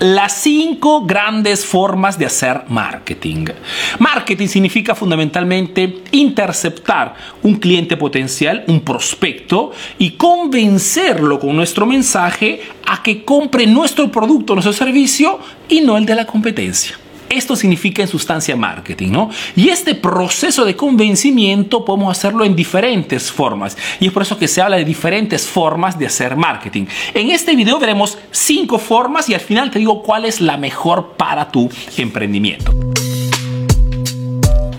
las cinco grandes formas de hacer marketing. Marketing significa fundamentalmente interceptar un cliente potencial, un prospecto, y convencerlo con nuestro mensaje a que compre nuestro producto, nuestro servicio y no el de la competencia. Esto significa en sustancia marketing, ¿no? Y este proceso de convencimiento podemos hacerlo en diferentes formas. Y es por eso que se habla de diferentes formas de hacer marketing. En este video veremos cinco formas y al final te digo cuál es la mejor para tu emprendimiento.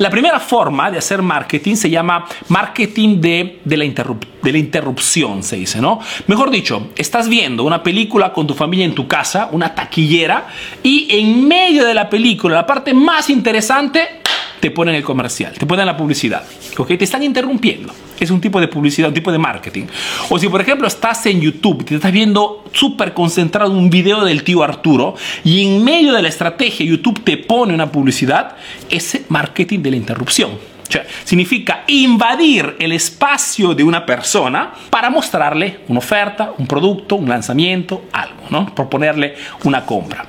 La primera forma de hacer marketing se llama marketing de, de, la de, la interrupción, se dice, ¿no? Mejor dicho, estás viendo una película con tu familia en tu casa, una taquillera, y en medio de la película, la parte más interesante, te ponen el comercial, te ponen la publicidad, ¿ok? Te están interrumpiendo. Es un tipo de publicidad, un tipo de marketing. O si, por ejemplo, estás en YouTube, te estás viendo súper concentrado un video del tío Arturo y en medio de la estrategia YouTube te pone una publicidad, ese marketing de la interrupción. O sea, significa invadir el espacio de una persona para mostrarle una oferta, un producto, un lanzamiento, algo, ¿no? Proponerle una compra.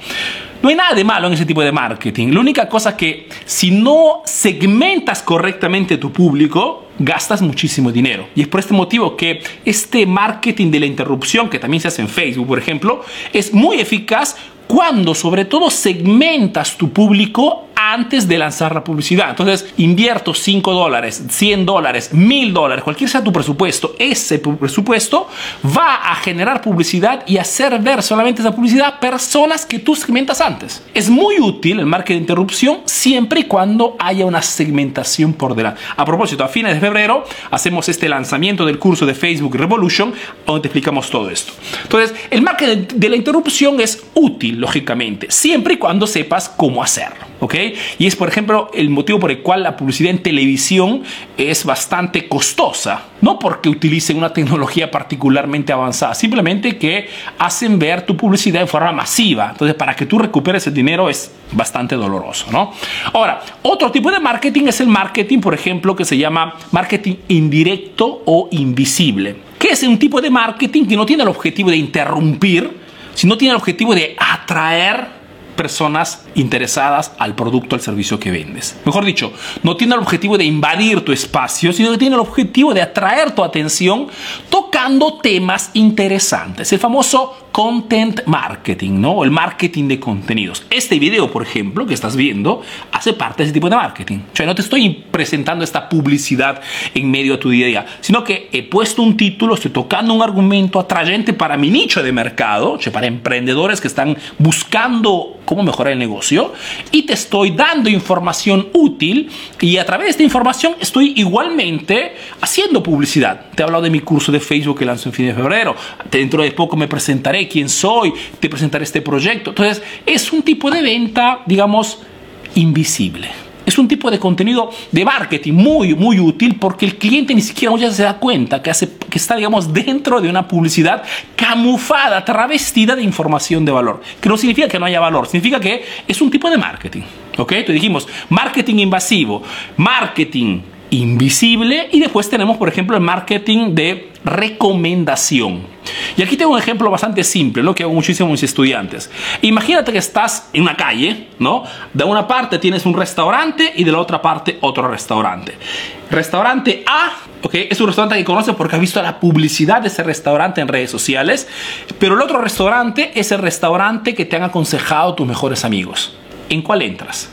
No hay nada de malo en ese tipo de marketing. La única cosa que si no segmentas correctamente tu público, gastas muchísimo dinero. Y es por este motivo que este marketing de la interrupción, que también se hace en Facebook, por ejemplo, es muy eficaz cuando sobre todo segmentas tu público antes de lanzar la publicidad. Entonces, invierto 5 dólares, 100 dólares, 1000 dólares, cualquier sea tu presupuesto, ese presupuesto va a generar publicidad y hacer ver solamente esa publicidad personas que tú segmentas antes. Es muy útil el marketing de interrupción siempre y cuando haya una segmentación por delante. A propósito, a fines de febrero hacemos este lanzamiento del curso de Facebook Revolution donde te explicamos todo esto. Entonces, el marketing de la interrupción es útil, lógicamente, siempre y cuando sepas cómo hacerlo. ¿Ok? Y es, por ejemplo, el motivo por el cual la publicidad en televisión es bastante costosa. No porque utilicen una tecnología particularmente avanzada, simplemente que hacen ver tu publicidad en forma masiva. Entonces, para que tú recuperes el dinero es bastante doloroso, ¿no? Ahora, otro tipo de marketing es el marketing, por ejemplo, que se llama marketing indirecto o invisible, que es un tipo de marketing que no tiene el objetivo de interrumpir, sino tiene el objetivo de atraer personas interesadas al producto, al servicio que vendes. Mejor dicho, no tiene el objetivo de invadir tu espacio, sino que tiene el objetivo de atraer tu atención tocando temas interesantes. El famoso content marketing, ¿no? El marketing de contenidos. Este video, por ejemplo, que estás viendo, hace parte de ese tipo de marketing. O sea, no te estoy presentando esta publicidad en medio de tu día a día, sino que he puesto un título, estoy tocando un argumento atrayente para mi nicho de mercado, o sea, para emprendedores que están buscando cómo mejorar el negocio y te estoy dando información útil y a través de esta información estoy igualmente haciendo publicidad. Te he hablado de mi curso de Facebook que lanzo en fin de febrero. Dentro de poco me presentaré quién soy, te presentaré este proyecto. Entonces es un tipo de venta, digamos, invisible. Es un tipo de contenido de marketing muy, muy útil porque el cliente ni siquiera muchas veces se da cuenta que, hace, que está, digamos, dentro de una publicidad camuflada, travestida de información de valor. Que no significa que no haya valor, significa que es un tipo de marketing. ¿Ok? Te dijimos marketing invasivo, marketing invisible y después tenemos, por ejemplo, el marketing de recomendación. Y aquí tengo un ejemplo bastante simple, lo que hago muchísimo mis estudiantes. Imagínate que estás en una calle, ¿no? De una parte tienes un restaurante y de la otra parte otro restaurante. Restaurante A, ¿ok? Es un restaurante que conoces porque has visto la publicidad de ese restaurante en redes sociales, pero el otro restaurante es el restaurante que te han aconsejado tus mejores amigos. ¿En cuál entras?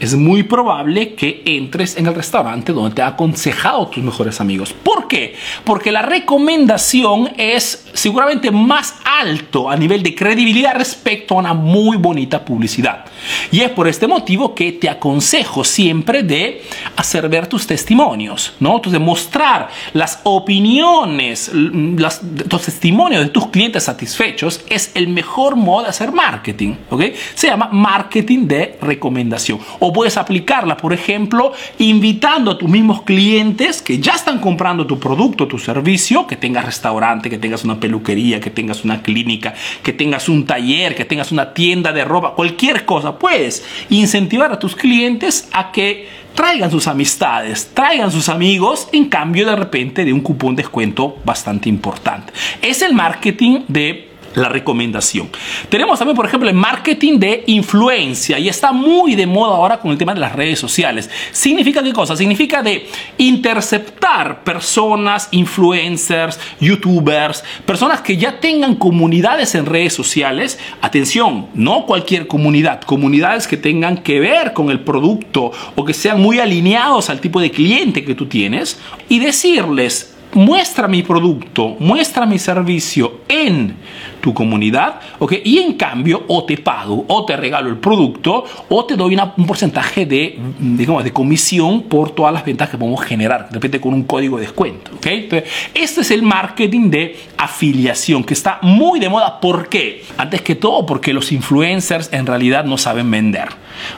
Es muy probable que entres en el restaurante donde te ha aconsejado tus mejores amigos. ¿Por qué? Porque la recomendación es seguramente más alto a nivel de credibilidad respecto a una muy bonita publicidad. Y es por este motivo que te aconsejo siempre de hacer ver tus testimonios, ¿no? Entonces, mostrar las opiniones, los testimonios de tus clientes satisfechos es el mejor modo de hacer marketing, ¿ok? Se llama marketing de recomendación. O puedes aplicarla, por ejemplo, invitando a tus mismos clientes que ya están comprando tu producto, tu servicio, que tengas restaurante, que tengas una peluquería, que tengas una clínica, que tengas un taller, que tengas una tienda de ropa, cualquier cosa. Puedes incentivar a tus clientes a que traigan sus amistades, traigan sus amigos en cambio de repente de un cupón descuento bastante importante. Es el marketing de la recomendación. Tenemos también, por ejemplo, el marketing de influencia y está muy de moda ahora con el tema de las redes sociales. ¿Significa qué cosa? Significa de interceptar personas, influencers, youtubers, personas que ya tengan comunidades en redes sociales. Atención, no cualquier comunidad, comunidades que tengan que ver con el producto o que sean muy alineados al tipo de cliente que tú tienes y decirles, muestra mi producto, muestra mi servicio en tu comunidad, ¿ok? Y en cambio, o te pago, o te regalo el producto, o te doy un porcentaje de, digamos, de comisión por todas las ventas que podemos generar, de repente con un código de descuento, ¿ok? Entonces, este es el marketing de afiliación que está muy de moda. ¿Por qué? Antes que todo, porque los influencers en realidad no saben vender,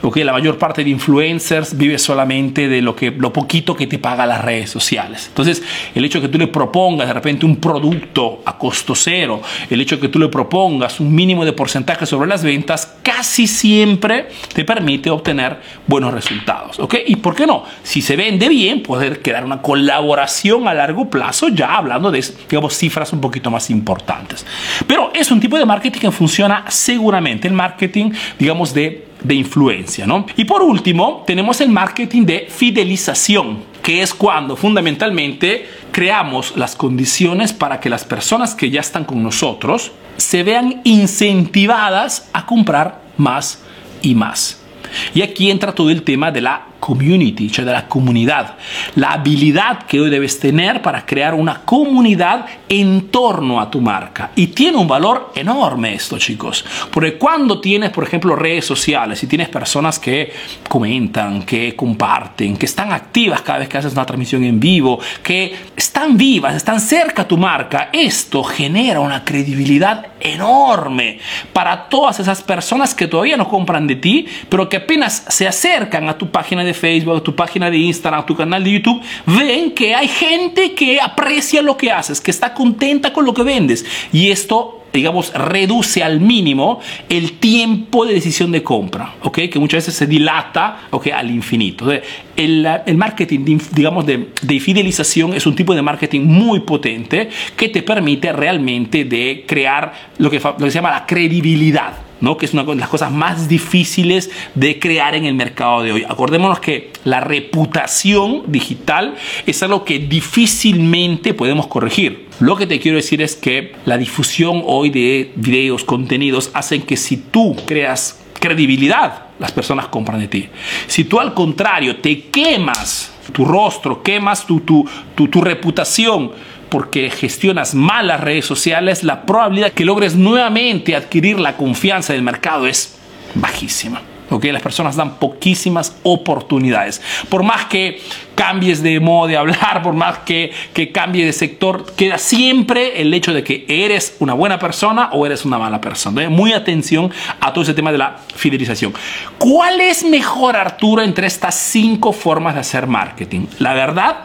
¿ok? La mayor parte de influencers vive solamente de lo, que, lo poquito que te paga las redes sociales. Entonces, el hecho que tú le propongas de repente un producto a costo cero, el hecho de que tú le propongas un mínimo de porcentaje sobre las ventas, casi siempre te permite obtener buenos resultados. ¿ok? Y por qué no? Si se vende bien, poder crear una colaboración a largo plazo, ya hablando de digamos, cifras un poquito más importantes. Pero es un tipo de marketing que funciona seguramente, el marketing, digamos, de de influencia, ¿no? Y por último, tenemos el marketing de fidelización, que es cuando fundamentalmente creamos las condiciones para que las personas que ya están con nosotros se vean incentivadas a comprar más y más. Y aquí entra todo el tema de la community, cioè de la comunidad. La habilidad que hoy debes tener para crear una comunidad en torno a tu marca. Y tiene un valor enorme esto, chicos. Porque cuando tienes, por ejemplo, redes sociales y tienes personas que comentan, que comparten, que están activas cada vez que haces una transmisión en vivo, que están vivas, están cerca a tu marca, esto genera una credibilidad enorme para todas esas personas que todavía no compran de ti, pero que apenas se acercan a tu página de Facebook, tu página de Instagram, tu canal de YouTube, ven que hay gente que aprecia lo que haces, que está contenta con lo que vendes. Y esto digamos, reduce al mínimo el tiempo de decisión de compra, ¿ok? Que muchas veces se dilata, ¿ok? Al infinito. El, el, marketing, digamos, de, de, fidelización es un tipo de marketing muy potente que te permite realmente de crear lo que se llama la credibilidad ¿no? que es una de las cosas más difíciles de crear en el mercado de hoy. Acordémonos que la reputación digital es algo que difícilmente podemos corregir. Lo que te quiero decir es que la difusión hoy de videos, contenidos, hacen que si tú creas credibilidad, las personas compran de ti. Si tú al contrario te quemas tu rostro, quemas tu, tu, tu, tu reputación, porque gestionas mal las redes sociales, la probabilidad que logres nuevamente adquirir la confianza del mercado es bajísima. Okay, las personas dan poquísimas oportunidades. Por más que cambies de modo de hablar, por más que, que cambie de sector, queda siempre el hecho de que eres una buena persona o eres una mala persona. Muy atención a todo ese tema de la fidelización. ¿Cuál es mejor, Arturo, entre estas cinco formas de hacer marketing? La verdad,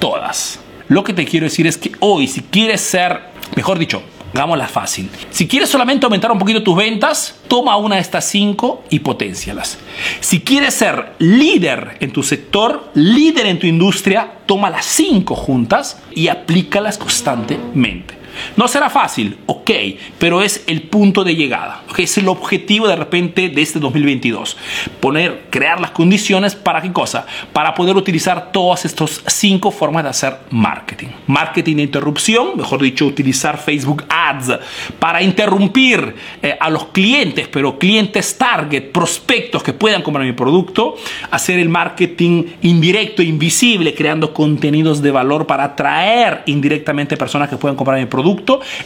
todas. Lo que te quiero decir es que hoy, si quieres ser, mejor dicho, hagámosla fácil. Si quieres solamente aumentar un poquito tus ventas, toma una de estas cinco y potencialas. Si quieres ser líder en tu sector, líder en tu industria, toma las cinco juntas y aplícalas constantemente. No será fácil, ok, pero es el punto de llegada. Okay, es el objetivo de repente de este 2022. Poner, crear las condiciones para qué cosa? Para poder utilizar todas estas cinco formas de hacer marketing. Marketing de interrupción, mejor dicho, utilizar Facebook Ads para interrumpir eh, a los clientes, pero clientes target, prospectos que puedan comprar mi producto. Hacer el marketing indirecto, invisible, creando contenidos de valor para atraer indirectamente personas que puedan comprar mi producto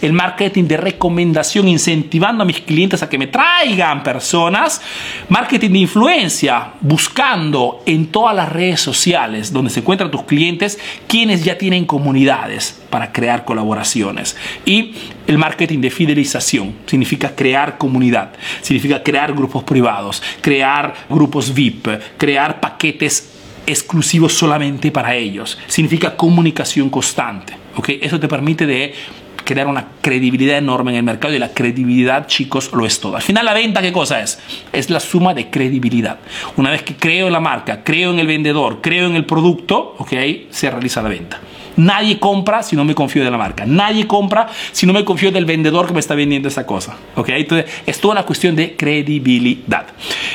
el marketing de recomendación, incentivando a mis clientes a que me traigan personas, marketing de influencia, buscando en todas las redes sociales donde se encuentran tus clientes quienes ya tienen comunidades para crear colaboraciones. Y el marketing de fidelización significa crear comunidad, significa crear grupos privados, crear grupos VIP, crear paquetes exclusivos solamente para ellos. Significa comunicación constante. ¿okay? Eso te permite de crear una credibilidad enorme en el mercado y la credibilidad, chicos, lo es todo. Al final la venta, ¿qué cosa es? Es la suma de credibilidad. Una vez que creo en la marca, creo en el vendedor, creo en el producto, ok, se realiza la venta. Nadie compra si no me confío de la marca. Nadie compra si no me confío del vendedor que me está vendiendo esa cosa. ¿Ok? Entonces, es toda una cuestión de credibilidad.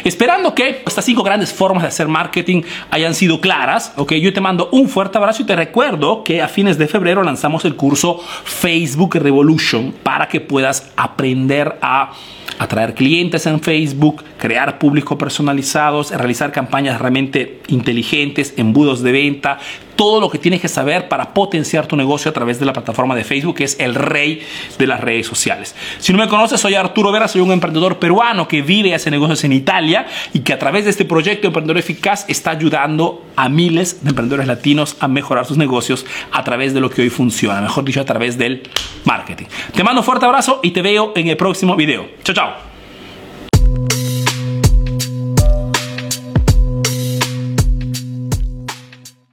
Esperando que estas cinco grandes formas de hacer marketing hayan sido claras, ¿ok? Yo te mando un fuerte abrazo y te recuerdo que a fines de febrero lanzamos el curso Facebook Revolution para que puedas aprender a atraer clientes en Facebook, crear públicos personalizados, realizar campañas realmente inteligentes, embudos de venta, todo lo que tienes que saber para potenciar tu negocio a través de la plataforma de Facebook, que es el rey de las redes sociales. Si no me conoces, soy Arturo Vera, soy un emprendedor peruano que vive y hace negocios en Italia y que a través de este proyecto Emprendedor Eficaz está ayudando a miles de emprendedores latinos a mejorar sus negocios a través de lo que hoy funciona, mejor dicho, a través del marketing. Te mando un fuerte abrazo y te veo en el próximo video. Chao, chao.